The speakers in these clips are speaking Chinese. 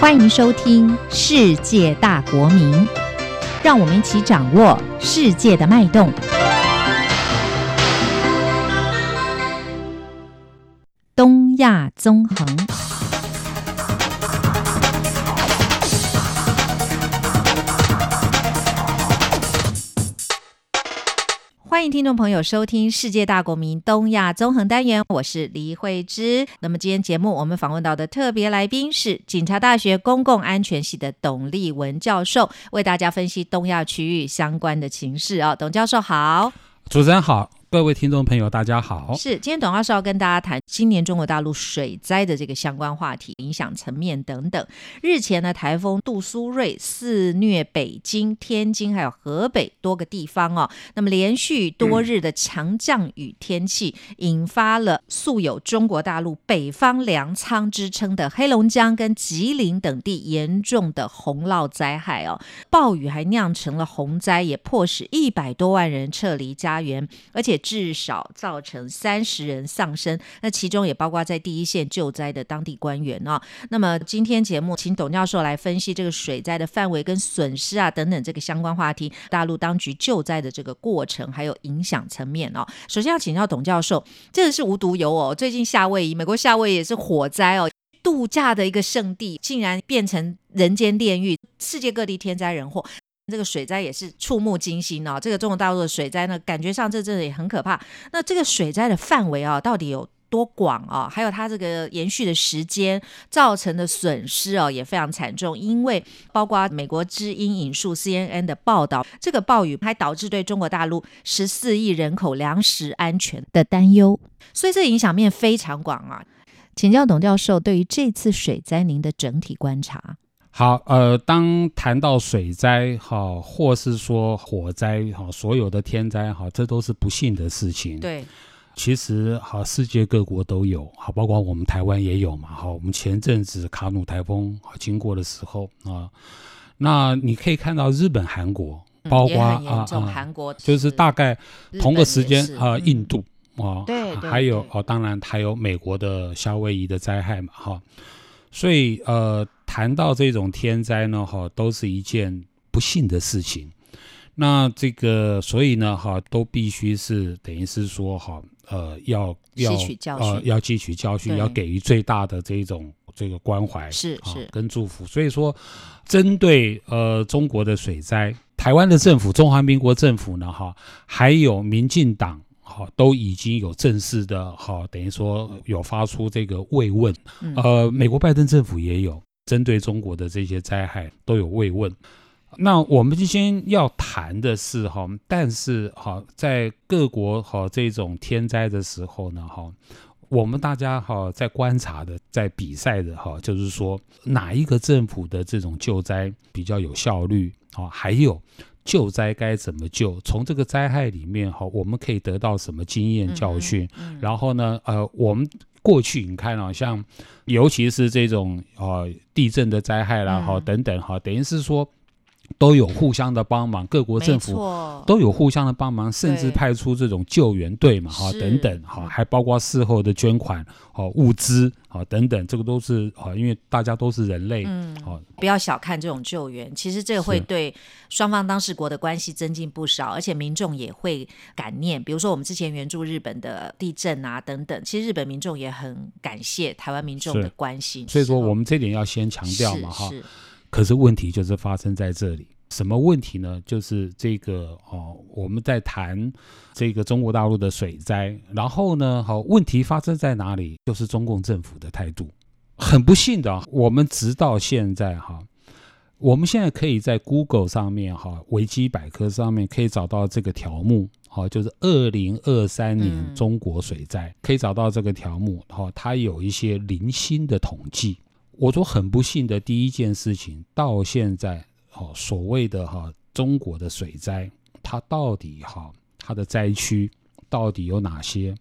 欢迎收听《世界大国民》，让我们一起掌握世界的脉动。东亚纵横。欢迎听众朋友收听《世界大国民东亚综合单元》，我是李慧芝。那么今天节目我们访问到的特别来宾是警察大学公共安全系的董立文教授，为大家分析东亚区域相关的情势哦。董教授好，主持人好。各位听众朋友，大家好。是，今天董教授要跟大家谈今年中国大陆水灾的这个相关话题、影响层面等等。日前呢，台风杜苏芮肆虐北京、天津还有河北多个地方哦。那么连续多日的强降雨天气，引发了素有中国大陆北方粮仓之称的黑龙江跟吉林等地严重的洪涝灾害哦。暴雨还酿成了洪灾，也迫使一百多万人撤离家园，而且。至少造成三十人丧生，那其中也包括在第一线救灾的当地官员哦。那么今天节目请董教授来分析这个水灾的范围跟损失啊等等这个相关话题，大陆当局救灾的这个过程还有影响层面哦。首先要请教董教授，这个是无独有偶，最近夏威夷，美国夏威夷也是火灾哦，度假的一个圣地，竟然变成人间炼狱，世界各地天灾人祸。这个水灾也是触目惊心哦。这个中国大陆的水灾呢，感觉上这真的也很可怕。那这个水灾的范围啊，到底有多广啊？还有它这个延续的时间造成的损失哦，也非常惨重。因为包括美国之音引述 CNN 的报道，这个暴雨还导致对中国大陆十四亿人口粮食安全的担忧，所以这影响面非常广啊。请教董教授，对于这次水灾，您的整体观察？好，呃，当谈到水灾哈，或是说火灾哈，所有的天灾哈，这都是不幸的事情。对，其实哈，世界各国都有，好，包括我们台湾也有嘛。好，我们前阵子卡努台风经过的时候啊，那你可以看到日本、韩国，包括啊啊，韩国就是大概同个时间啊，印度啊，对，还有哦，当然还有美国的夏威夷的灾害嘛，哈。所以，呃，谈到这种天灾呢，哈，都是一件不幸的事情。那这个，所以呢，哈，都必须是等于是说，哈，呃，要要呃要汲取教训，要给予最大的这种这个关怀是是跟祝福。所以说，针对呃中国的水灾，台湾的政府，中华民国政府呢，哈，还有民进党。好，都已经有正式的，好，等于说有发出这个慰问。呃，美国拜登政府也有针对中国的这些灾害都有慰问。那我们今天要谈的是哈，但是哈，在各国哈这种天灾的时候呢，哈，我们大家哈在观察的，在比赛的哈，就是说哪一个政府的这种救灾比较有效率啊？还有。救灾该怎么救？从这个灾害里面哈，我们可以得到什么经验教训？然后呢，呃，我们过去你看啊，像尤其是这种呃地震的灾害啦，哈等等哈，等于是说。都有互相的帮忙，各国政府都有互相的帮忙，甚至派出这种救援队嘛，哈，等等，哈，还包括事后的捐款，好物资，好等等，这个都是好，因为大家都是人类，嗯，好，不要小看这种救援，其实这个会对双方当事国的关系增进不少，而且民众也会感念。比如说我们之前援助日本的地震啊等等，其实日本民众也很感谢台湾民众的关心。所以说我们这点要先强调嘛，哈。可是问题就是发生在这里，什么问题呢？就是这个哦，我们在谈这个中国大陆的水灾，然后呢，好，问题发生在哪里？就是中共政府的态度。很不幸的，我们直到现在哈，我们现在可以在 Google 上面哈，维基百科上面可以找到这个条目，好，就是二零二三年中国水灾，可以找到这个条目，哈，它有一些零星的统计。我说很不幸的第一件事情，到现在，哦，所谓的哈中国的水灾，它到底哈它的灾区到底有哪些？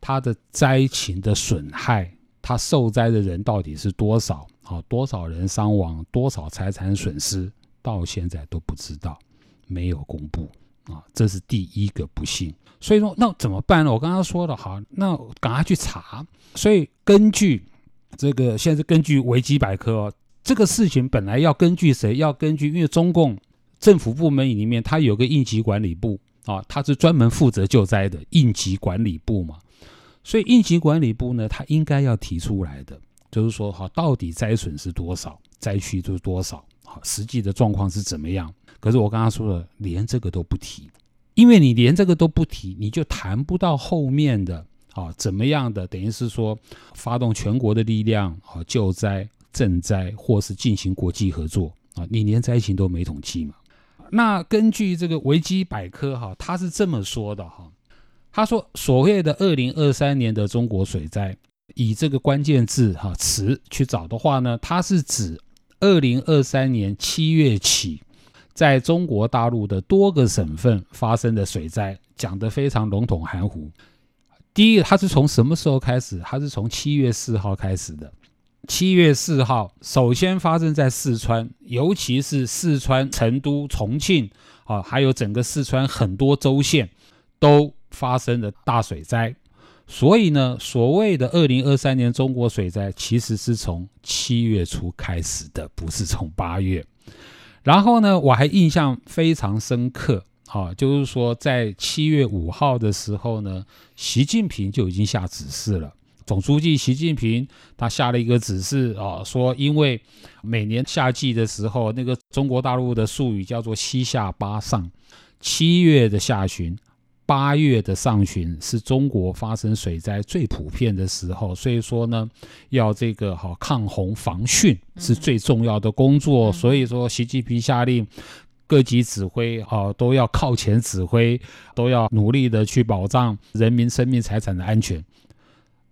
它的灾情的损害，它受灾的人到底是多少？好，多少人伤亡，多少财产损失，到现在都不知道，没有公布啊，这是第一个不幸。所以说，那怎么办呢？我刚刚说了哈，那赶快去查。所以根据。这个现在是根据维基百科哦这个事情本来要根据谁？要根据因为中共政府部门里面，它有个应急管理部啊，它是专门负责救灾的应急管理部嘛。所以应急管理部呢，它应该要提出来的，就是说，哈，到底灾损是多少，灾区是多少，好，实际的状况是怎么样？可是我刚刚说了，连这个都不提，因为你连这个都不提，你就谈不到后面的，啊，怎么样的？等于是说，发动全国的力量，啊，救灾、赈灾，或是进行国际合作，啊，你连灾情都没统计嘛？那根据这个维基百科，哈，他是这么说的，哈。他说：“所谓的二零二三年的中国水灾，以这个关键字哈词去找的话呢，它是指二零二三年七月起，在中国大陆的多个省份发生的水灾，讲得非常笼统含糊。第一，它是从什么时候开始？它是从七月四号开始的。七月四号，首先发生在四川，尤其是四川成都、重庆啊，还有整个四川很多州县都。”发生的大水灾，所以呢，所谓的二零二三年中国水灾其实是从七月初开始的，不是从八月。然后呢，我还印象非常深刻，啊，就是说在七月五号的时候呢，习近平就已经下指示了。总书记习近平他下了一个指示啊，说因为每年夏季的时候，那个中国大陆的术语叫做“七下八上”，七月的下旬。八月的上旬是中国发生水灾最普遍的时候，所以说呢，要这个好抗洪防汛是最重要的工作。所以说，习近平下令各级指挥啊都要靠前指挥，都要努力的去保障人民生命财产的安全。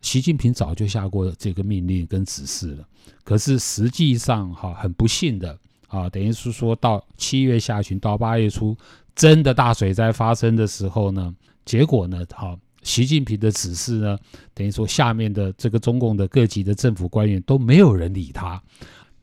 习近平早就下过这个命令跟指示了，可是实际上哈很不幸的啊，等于是说到七月下旬到八月初。真的大水灾发生的时候呢，结果呢，好，习近平的指示呢，等于说下面的这个中共的各级的政府官员都没有人理他。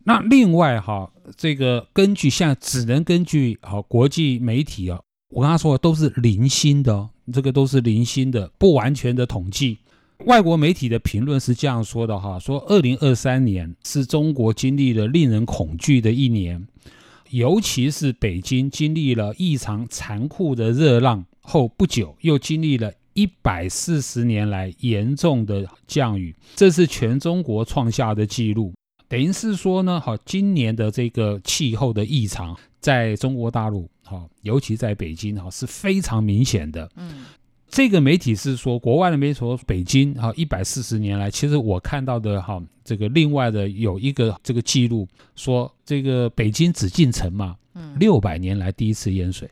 那另外哈，这个根据现在只能根据啊国际媒体啊，我刚才说的都是零星的，这个都是零星的不完全的统计。外国媒体的评论是这样说的哈，说二零二三年是中国经历了令人恐惧的一年。尤其是北京经历了异常残酷的热浪后不久，又经历了一百四十年来严重的降雨，这是全中国创下的记录。等于是说呢，哈，今年的这个气候的异常，在中国大陆，哈，尤其在北京，哈，是非常明显的。嗯。这个媒体是说，国外的媒体说，北京哈一百四十年来，其实我看到的哈，这个另外的有一个这个记录说，这个北京紫禁城嘛，六百年来第一次淹水，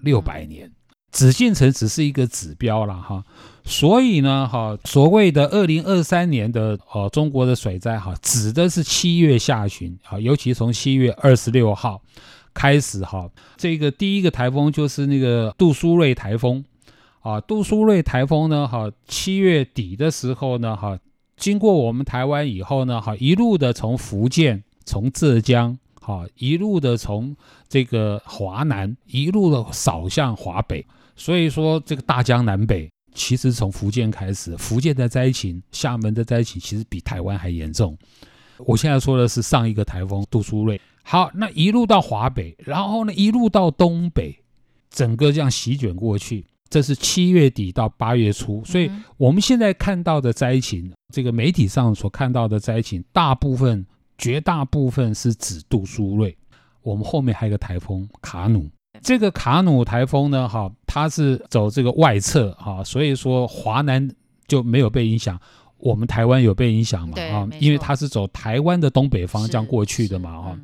六百年，紫禁城只是一个指标了哈，所以呢哈，所谓的二零二三年的呃中国的水灾哈，指的是七月下旬啊，尤其从七月二十六号开始哈，这个第一个台风就是那个杜苏芮台风。啊，杜苏芮台风呢？哈，七月底的时候呢？哈，经过我们台湾以后呢？哈，一路的从福建、从浙江，哈，一路的从这个华南，一路的扫向华北。所以说，这个大江南北，其实从福建开始，福建的灾情、厦门的灾情，其实比台湾还严重。我现在说的是上一个台风杜苏芮。好，那一路到华北，然后呢，一路到东北，整个这样席卷过去。这是七月底到八月初，所以我们现在看到的灾情，这个媒体上所看到的灾情，大部分、绝大部分是指杜苏芮。我们后面还有个台风卡努，这个卡努台风呢，哈，它是走这个外侧，哈，所以说华南就没有被影响，我们台湾有被影响嘛，啊，因为它是走台湾的东北方这样过去的嘛，哈。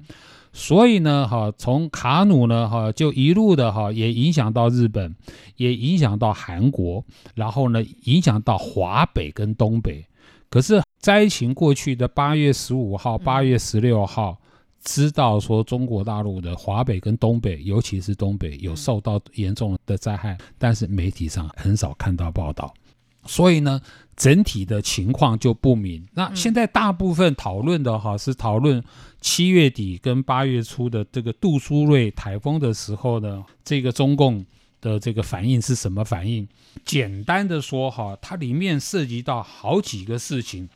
所以呢，哈，从卡努呢，哈，就一路的哈，也影响到日本，也影响到韩国，然后呢，影响到华北跟东北。可是灾情过去的八月十五号、八月十六号，知道说中国大陆的华北跟东北，尤其是东北有受到严重的灾害，但是媒体上很少看到报道。所以呢，整体的情况就不明。那现在大部分讨论的哈是讨论七月底跟八月初的这个杜苏芮台风的时候呢，这个中共的这个反应是什么反应？简单的说哈，它里面涉及到好几个事情。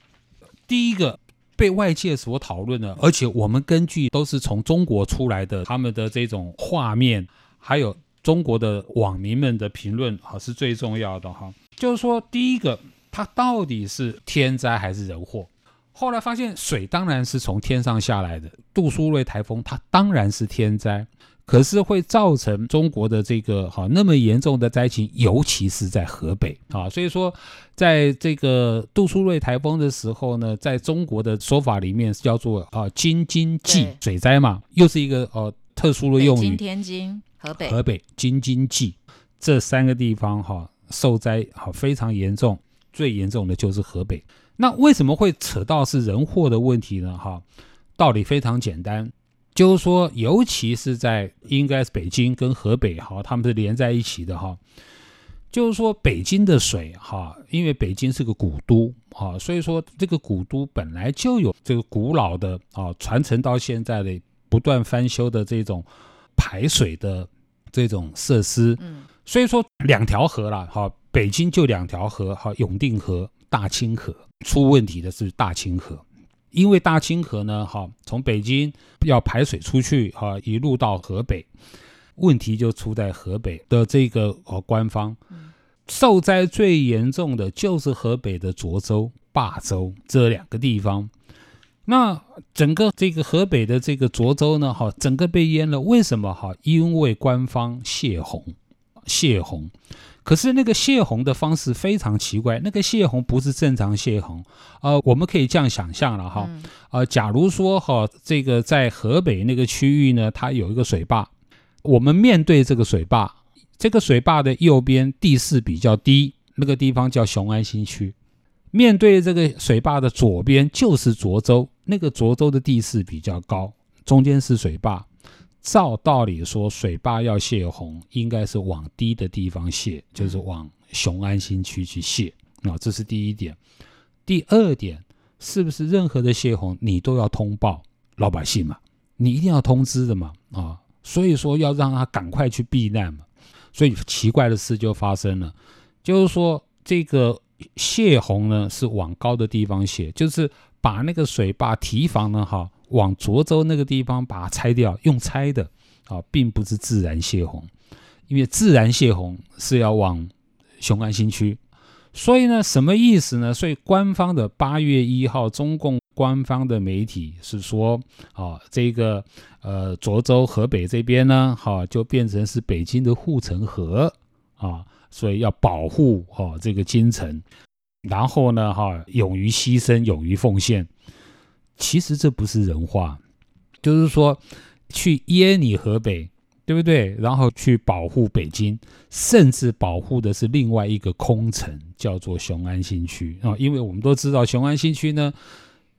第一个，被外界所讨论的，而且我们根据都是从中国出来的他们的这种画面，还有中国的网民们的评论，哈，是最重要的哈。就是说，第一个，它到底是天灾还是人祸？后来发现，水当然是从天上下来的，杜苏芮台风它当然是天灾。可是会造成中国的这个哈那么严重的灾情，尤其是在河北啊，所以说在这个杜苏芮台风的时候呢，在中国的说法里面叫做啊京津冀水灾嘛，又是一个呃特殊的用语。天津、河北、河北京津冀这三个地方哈受灾哈非常严重，最严重的就是河北。那为什么会扯到是人祸的问题呢？哈，道理非常简单。就是说，尤其是在应该是北京跟河北哈，他们是连在一起的哈。就是说，北京的水哈，因为北京是个古都啊，所以说这个古都本来就有这个古老的啊，传承到现在的不断翻修的这种排水的这种设施。嗯，所以说两条河了哈，北京就两条河哈，永定河、大清河，出问题的是大清河。因为大清河呢，哈，从北京要排水出去，哈，一路到河北，问题就出在河北的这个呃官方，受灾最严重的就是河北的涿州、霸州这两个地方。那整个这个河北的这个涿州呢，哈，整个被淹了。为什么？哈，因为官方泄洪，泄洪。可是那个泄洪的方式非常奇怪，那个泄洪不是正常泄洪，呃，我们可以这样想象了哈，呃，假如说哈，这个在河北那个区域呢，它有一个水坝，我们面对这个水坝，这个水坝的右边地势比较低，那个地方叫雄安新区，面对这个水坝的左边就是涿州，那个涿州的地势比较高，中间是水坝。照道理说，水坝要泄洪，应该是往低的地方泄，就是往雄安新区去泄啊。这是第一点。第二点，是不是任何的泄洪你都要通报老百姓嘛？你一定要通知的嘛啊。所以说要让他赶快去避难嘛。所以奇怪的事就发生了，就是说这个泄洪呢是往高的地方泄，就是把那个水坝堤防呢哈。往涿州那个地方把它拆掉，用拆的啊，并不是自然泄洪，因为自然泄洪是要往雄安新区，所以呢，什么意思呢？所以官方的八月一号，中共官方的媒体是说，啊，这个呃涿州河北这边呢，哈，就变成是北京的护城河啊，所以要保护哈这个京城，然后呢，哈，勇于牺牲，勇于奉献。其实这不是人话，就是说去淹你河北，对不对？然后去保护北京，甚至保护的是另外一个空城，叫做雄安新区啊。因为我们都知道，雄安新区呢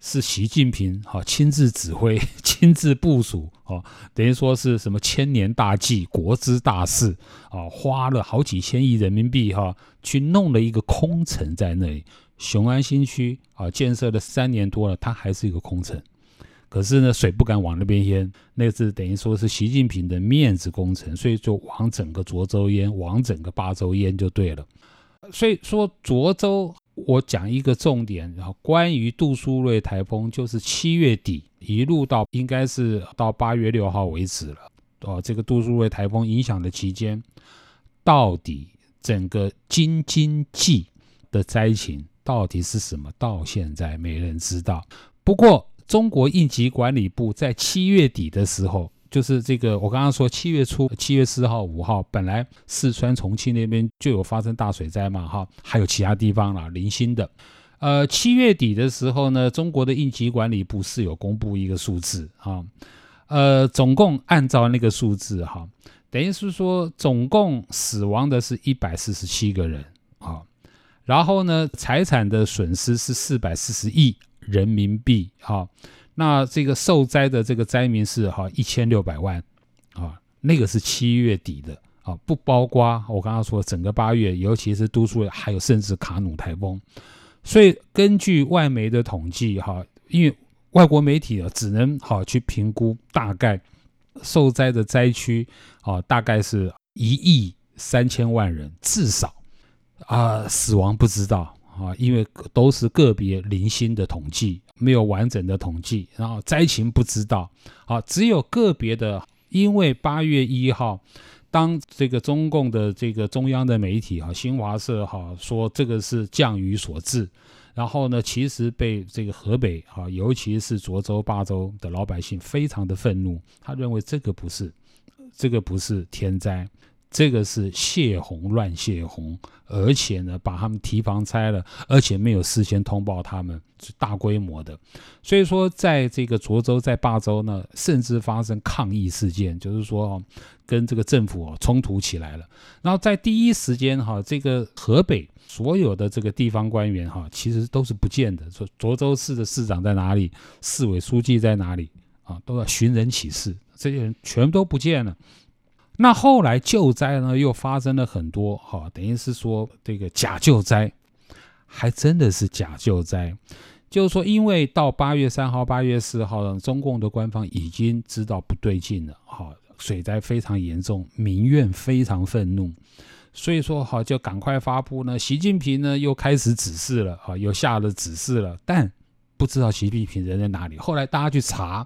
是习近平哈亲自指挥、亲自部署啊，等于说是什么千年大计、国之大事啊，花了好几千亿人民币哈去弄了一个空城在那里。雄安新区啊，建设了三年多了，它还是一个空城。可是呢，水不敢往那边淹，那是等于说是习近平的面子工程，所以就往整个涿州淹，往整个巴州淹就对了。所以说涿州，我讲一个重点，然后关于杜苏芮台风，就是七月底一路到应该是到八月六号为止了。哦，这个杜苏芮台风影响的期间，到底整个京津冀的灾情？到底是什么？到现在没人知道。不过，中国应急管理部在七月底的时候，就是这个我刚刚说七月初，七月四号、五号，本来四川、重庆那边就有发生大水灾嘛，哈，还有其他地方啦，零星的。呃，七月底的时候呢，中国的应急管理部是有公布一个数字啊，呃，总共按照那个数字哈，等于是说总共死亡的是一百四十七个人啊。然后呢，财产的损失是四百四十亿人民币，哈，那这个受灾的这个灾民是哈一千六百万，啊，那个是七月底的，啊，不包括我刚刚说整个八月，尤其是都数还有甚至卡努台风，所以根据外媒的统计，哈，因为外国媒体啊只能好去评估大概受灾的灾区，啊，大概是一亿三千万人至少。啊，死亡不知道啊，因为都是个别零星的统计，没有完整的统计，然后灾情不知道，啊，只有个别的，因为八月一号，当这个中共的这个中央的媒体哈，新华社哈说这个是降雨所致，然后呢，其实被这个河北哈，尤其是涿州、霸州的老百姓非常的愤怒，他认为这个不是，这个不是天灾。这个是泄洪乱泄洪，而且呢，把他们提防拆了，而且没有事先通报他们，是大规模的。所以说，在这个涿州、在霸州呢，甚至发生抗议事件，就是说跟这个政府冲突起来了。然后在第一时间哈，这个河北所有的这个地方官员哈，其实都是不见的。说涿州市的市长在哪里，市委书记在哪里啊，都要寻人启事，这些人全都不见了。那后来救灾呢，又发生了很多哈，等于是说这个假救灾，还真的是假救灾。就是说，因为到八月三号、八月四号，中共的官方已经知道不对劲了，哈，水灾非常严重，民怨非常愤怒，所以说哈，就赶快发布呢。习近平呢又开始指示了，哈，又下了指示了，但不知道习近平人在哪里。后来大家去查。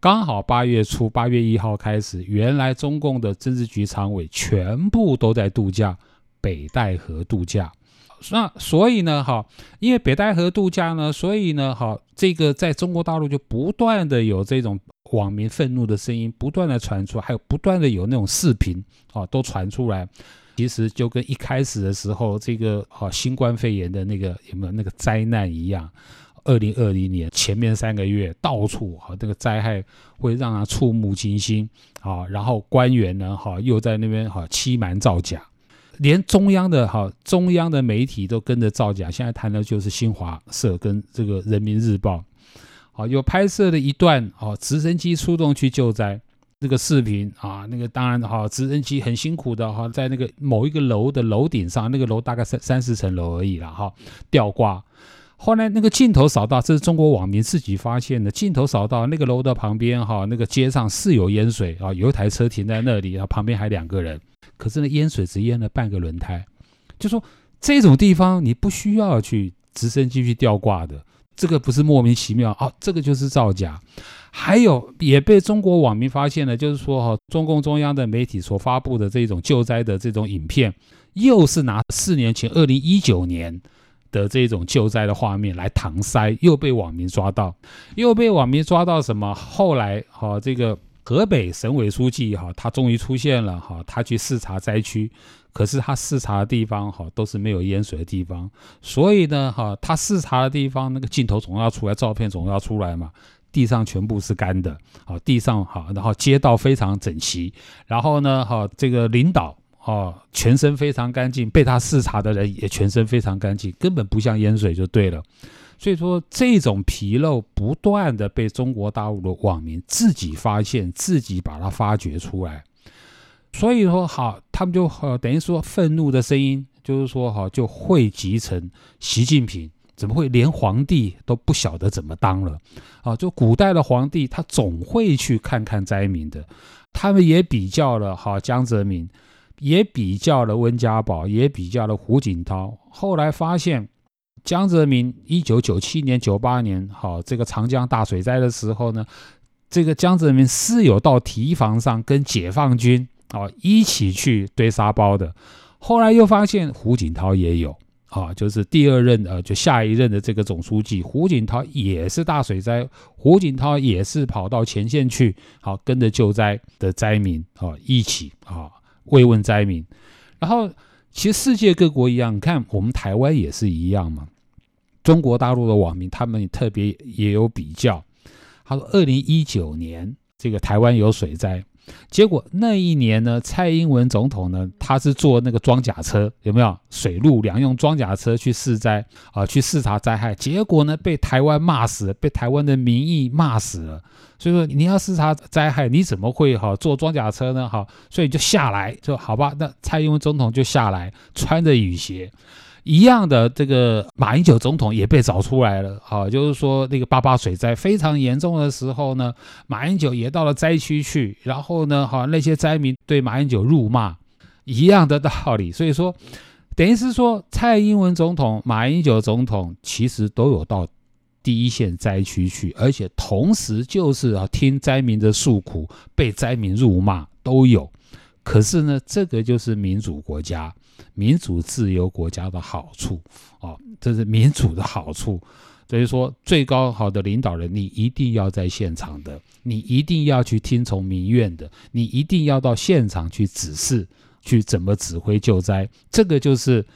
刚好八月初，八月一号开始，原来中共的政治局常委全部都在度假，北戴河度假。那所以呢，哈，因为北戴河度假呢，所以呢，哈，这个在中国大陆就不断的有这种网民愤怒的声音不断的传出，还有不断的有那种视频啊都传出来。其实就跟一开始的时候这个啊新冠肺炎的那个有没有那个灾难一样。二零二零年前面三个月，到处哈这个灾害会让人触目惊心啊，然后官员呢哈又在那边哈欺瞒造假，连中央的哈中央的媒体都跟着造假。现在谈的就是新华社跟这个人民日报，好有拍摄的一段哦，直升机出动去救灾那个视频啊，那个当然哈直升机很辛苦的哈，在那个某一个楼的楼顶上，那个楼大概三三四层楼而已了哈，吊挂。后来那个镜头扫到，这是中国网民自己发现的。镜头扫到那个楼的旁边，哈，那个街上是有淹水啊，有一台车停在那里，然后旁边还两个人。可是呢淹水只淹了半个轮胎，就说这种地方你不需要去直升机去吊挂的，这个不是莫名其妙啊，这个就是造假。还有也被中国网民发现了，就是说哈，中共中央的媒体所发布的这种救灾的这种影片，又是拿四年前二零一九年。的这种救灾的画面来搪塞，又被网民抓到，又被网民抓到什么？后来哈，这个河北省委书记哈，他终于出现了哈，他去视察灾区，可是他视察的地方哈都是没有淹水的地方，所以呢哈，他视察的地方那个镜头总要出来，照片总要出来嘛，地上全部是干的，好，地上好，然后街道非常整齐，然后呢哈，这个领导。哦，全身非常干净，被他视察的人也全身非常干净，根本不像淹水就对了。所以说，这种纰漏不断的被中国大陆的网民自己发现，自己把它发掘出来。所以说，好，他们就呃等于说愤怒的声音，就是说哈，就汇集成习近平怎么会连皇帝都不晓得怎么当了？啊，就古代的皇帝他总会去看看灾民的。他们也比较了哈江泽民。也比较了温家宝，也比较了胡锦涛。后来发现，江泽民一九九七年、九八年，好这个长江大水灾的时候呢，这个江泽民是有到堤防上跟解放军啊一起去堆沙包的。后来又发现胡锦涛也有啊，就是第二任呃，就下一任的这个总书记胡锦涛也是大水灾，胡锦涛也是跑到前线去，好跟着救灾的灾民啊一起啊。慰问灾民，然后其实世界各国一样，你看我们台湾也是一样嘛。中国大陆的网民他们特别也有比较，他说二零一九年这个台湾有水灾。结果那一年呢，蔡英文总统呢，他是坐那个装甲车，有没有水陆两用装甲车去视灾啊，去视察灾害。结果呢，被台湾骂死，被台湾的民意骂死了。所以说，你要视察灾害，你怎么会哈坐装甲车呢？哈，所以就下来，就好吧。那蔡英文总统就下来，穿着雨鞋。一样的，这个马英九总统也被找出来了，好，就是说那个八八水灾非常严重的时候呢，马英九也到了灾区去，然后呢，好那些灾民对马英九辱骂，一样的道理。所以说，等于是说，蔡英文总统、马英九总统其实都有到第一线灾区去，而且同时就是啊听灾民的诉苦，被灾民辱骂都有。可是呢，这个就是民主国家、民主自由国家的好处哦，这是民主的好处。所以说，最高好的领导人，你一定要在现场的，你一定要去听从民怨的，你一定要到现场去指示，去怎么指挥救灾。这个就是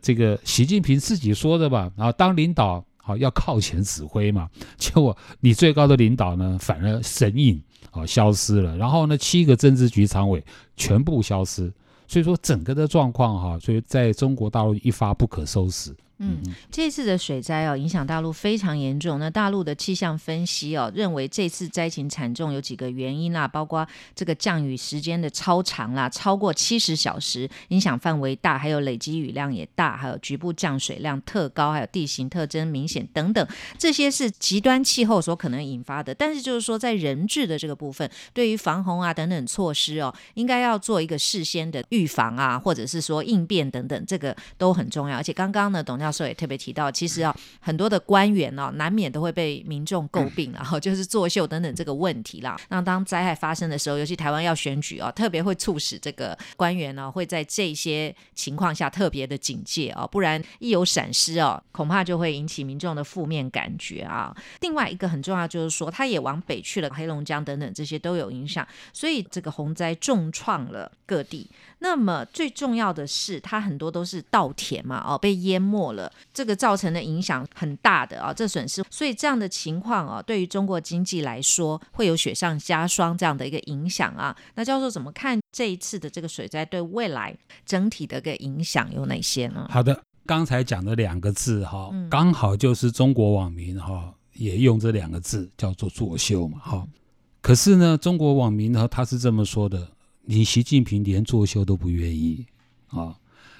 这个习近平自己说的吧？然后当领导好要靠前指挥嘛，结果你最高的领导呢，反而神隐。啊，消失了。然后呢，七个政治局常委全部消失，所以说整个的状况哈，所以在中国大陆一发不可收拾。嗯，这次的水灾哦，影响大陆非常严重。那大陆的气象分析哦，认为这次灾情惨重有几个原因啦，包括这个降雨时间的超长啦，超过七十小时，影响范围大，还有累积雨量也大，还有局部降水量特高，还有地形特征明显等等，这些是极端气候所可能引发的。但是就是说，在人质的这个部分，对于防洪啊等等措施哦，应该要做一个事先的预防啊，或者是说应变等等，这个都很重要。而且刚刚呢，董教授也特别提到，其实啊，很多的官员哦，难免都会被民众诟病，然 后就是作秀等等这个问题啦。那当灾害发生的时候，尤其台湾要选举哦，特别会促使这个官员呢，会在这些情况下特别的警戒哦，不然一有闪失哦，恐怕就会引起民众的负面感觉啊。另外一个很重要就是说，他也往北去了，黑龙江等等这些都有影响，所以这个洪灾重创了各地。那么最重要的是，它很多都是稻田嘛，哦，被淹没了，这个造成的影响很大的啊，这损失，所以这样的情况啊，对于中国经济来说，会有雪上加霜这样的一个影响啊。那教授怎么看这一次的这个水灾对未来整体的个影响有哪些呢？好的，刚才讲的两个字哈，刚好就是中国网民哈也用这两个字叫做作秀嘛，哈。可是呢，中国网民呢他是这么说的。你习近平连作秀都不愿意啊，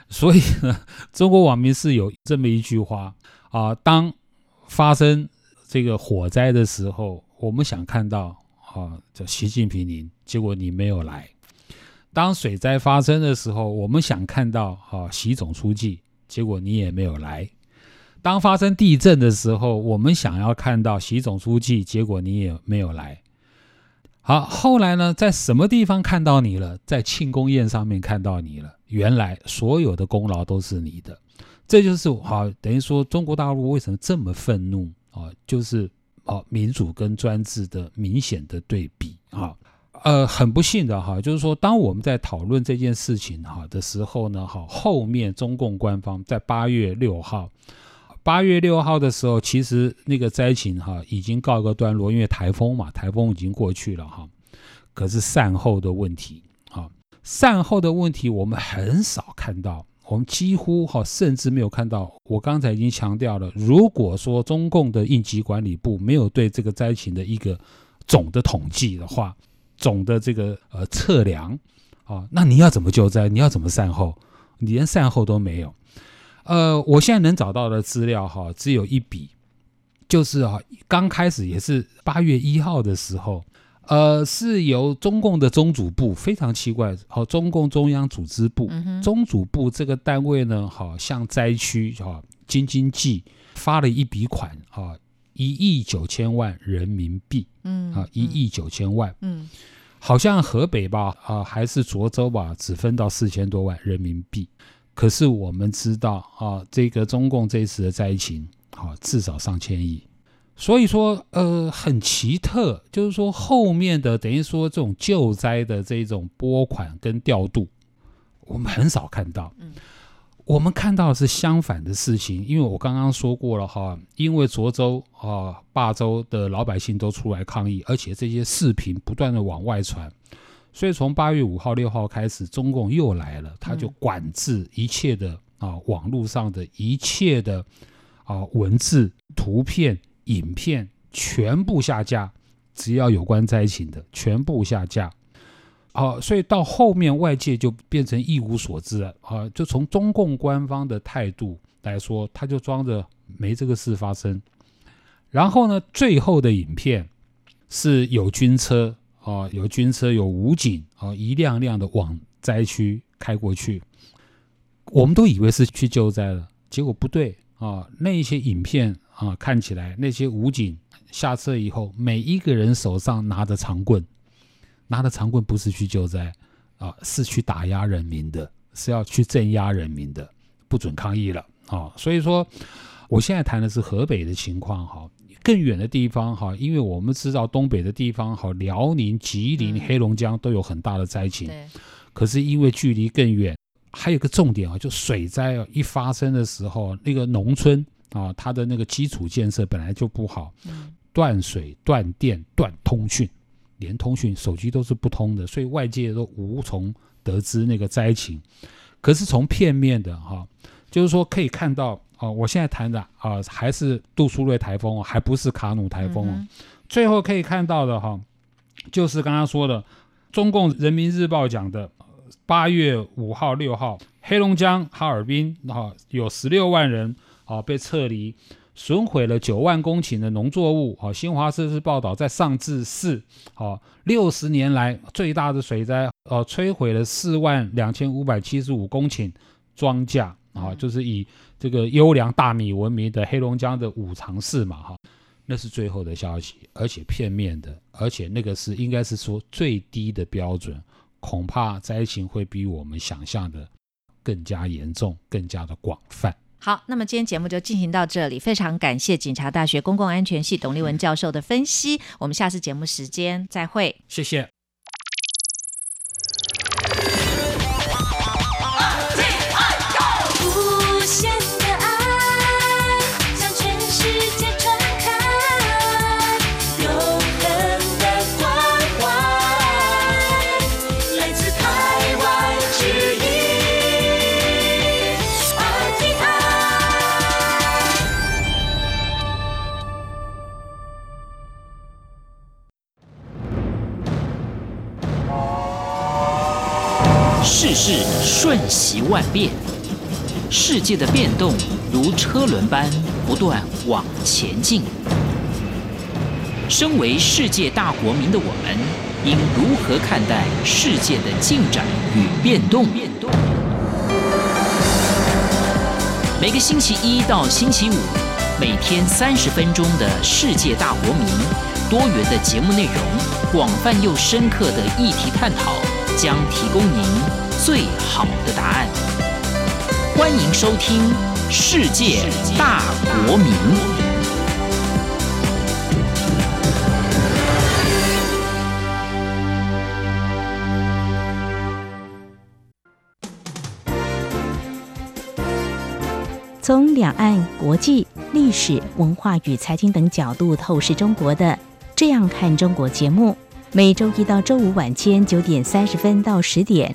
所以呢，中国网民是有这么一句话啊：当发生这个火灾的时候，我们想看到啊，叫习近平您，结果你没有来；当水灾发生的时候，我们想看到啊，习总书记，结果你也没有来；当发生地震的时候，我们想要看到习总书记，结果你也没有来。好，后来呢，在什么地方看到你了？在庆功宴上面看到你了。原来所有的功劳都是你的，这就是好，等于说中国大陆为什么这么愤怒啊？就是哦，民主跟专制的明显的对比啊。呃，很不幸的哈，就是说，当我们在讨论这件事情哈的时候呢，哈，后面中共官方在八月六号。八月六号的时候，其实那个灾情哈已经告一个段落，因为台风嘛，台风已经过去了哈。可是善后的问题啊，善后的问题我们很少看到，我们几乎哈甚至没有看到。我刚才已经强调了，如果说中共的应急管理部没有对这个灾情的一个总的统计的话，总的这个呃测量啊，那你要怎么救灾？你要怎么善后？你连善后都没有。呃，我现在能找到的资料哈，只有一笔，就是啊，刚开始也是八月一号的时候，呃，是由中共的中组部非常奇怪，好，中共中央组织部中组部这个单位呢，好向灾区哈京津冀发了一笔款啊，一亿九千万人民币，嗯，啊，一亿九千万，嗯，好像河北吧，啊，还是涿州吧，只分到四千多万人民币。可是我们知道啊，这个中共这次的灾情，啊，至少上千亿，所以说呃很奇特，就是说后面的等于说这种救灾的这种拨款跟调度，我们很少看到。嗯，我们看到的是相反的事情，因为我刚刚说过了哈，因为涿州啊、霸州的老百姓都出来抗议，而且这些视频不断的往外传。所以从八月五号、六号开始，中共又来了，他就管制一切的啊，网络上的一切的啊文字、图片、影片全部下架，只要有关灾情的全部下架。啊，所以到后面外界就变成一无所知了啊，就从中共官方的态度来说，他就装着没这个事发生。然后呢，最后的影片是有军车。啊，有军车，有武警啊，一辆辆的往灾区开过去。我们都以为是去救灾了，结果不对啊！那些影片啊，看起来那些武警下车以后，每一个人手上拿着长棍，拿着长棍不是去救灾啊，是去打压人民的，是要去镇压人民的，不准抗议了啊！所以说，我现在谈的是河北的情况哈，更远的地方哈，因为我们知道东北的地方哈，辽宁、吉林、黑龙江都有很大的灾情，可是因为距离更远。还有个重点啊，就水灾啊，一发生的时候，那个农村啊，它的那个基础建设本来就不好，断水、断电、断通讯，连通讯、手机都是不通的，所以外界都无从得知那个灾情。可是从片面的哈，就是说可以看到啊，我现在谈的啊，还是杜苏芮台风，还不是卡努台风。最后可以看到的哈，就是刚刚说的，中共人民日报讲的。八月五号、六号，黑龙江哈尔滨哈，有十六万人啊被撤离，损毁了九万公顷的农作物。啊，新华社是报道，在上至四，啊，六十年来最大的水灾，呃，摧毁了四万两千五百七十五公顷庄稼。啊，就是以这个优良大米闻名的黑龙江的五常市嘛，哈，那是最后的消息，而且片面的，而且那个是应该是说最低的标准。恐怕灾情会比我们想象的更加严重、更加的广泛。好，那么今天节目就进行到这里，非常感谢警察大学公共安全系董立文教授的分析。我们下次节目时间再会，谢谢。瞬息万变，世界的变动如车轮般不断往前进。身为世界大国民的我们，应如何看待世界的进展与变动？每个星期一到星期五，每天三十分钟的世界大国民，多元的节目内容，广泛又深刻的议题探讨。将提供您最好的答案。欢迎收听《世界大国民》。从两岸、国际、历史文化与财经等角度透视中国的《这样看中国》节目。每周一到周五晚间九点三十分到十点，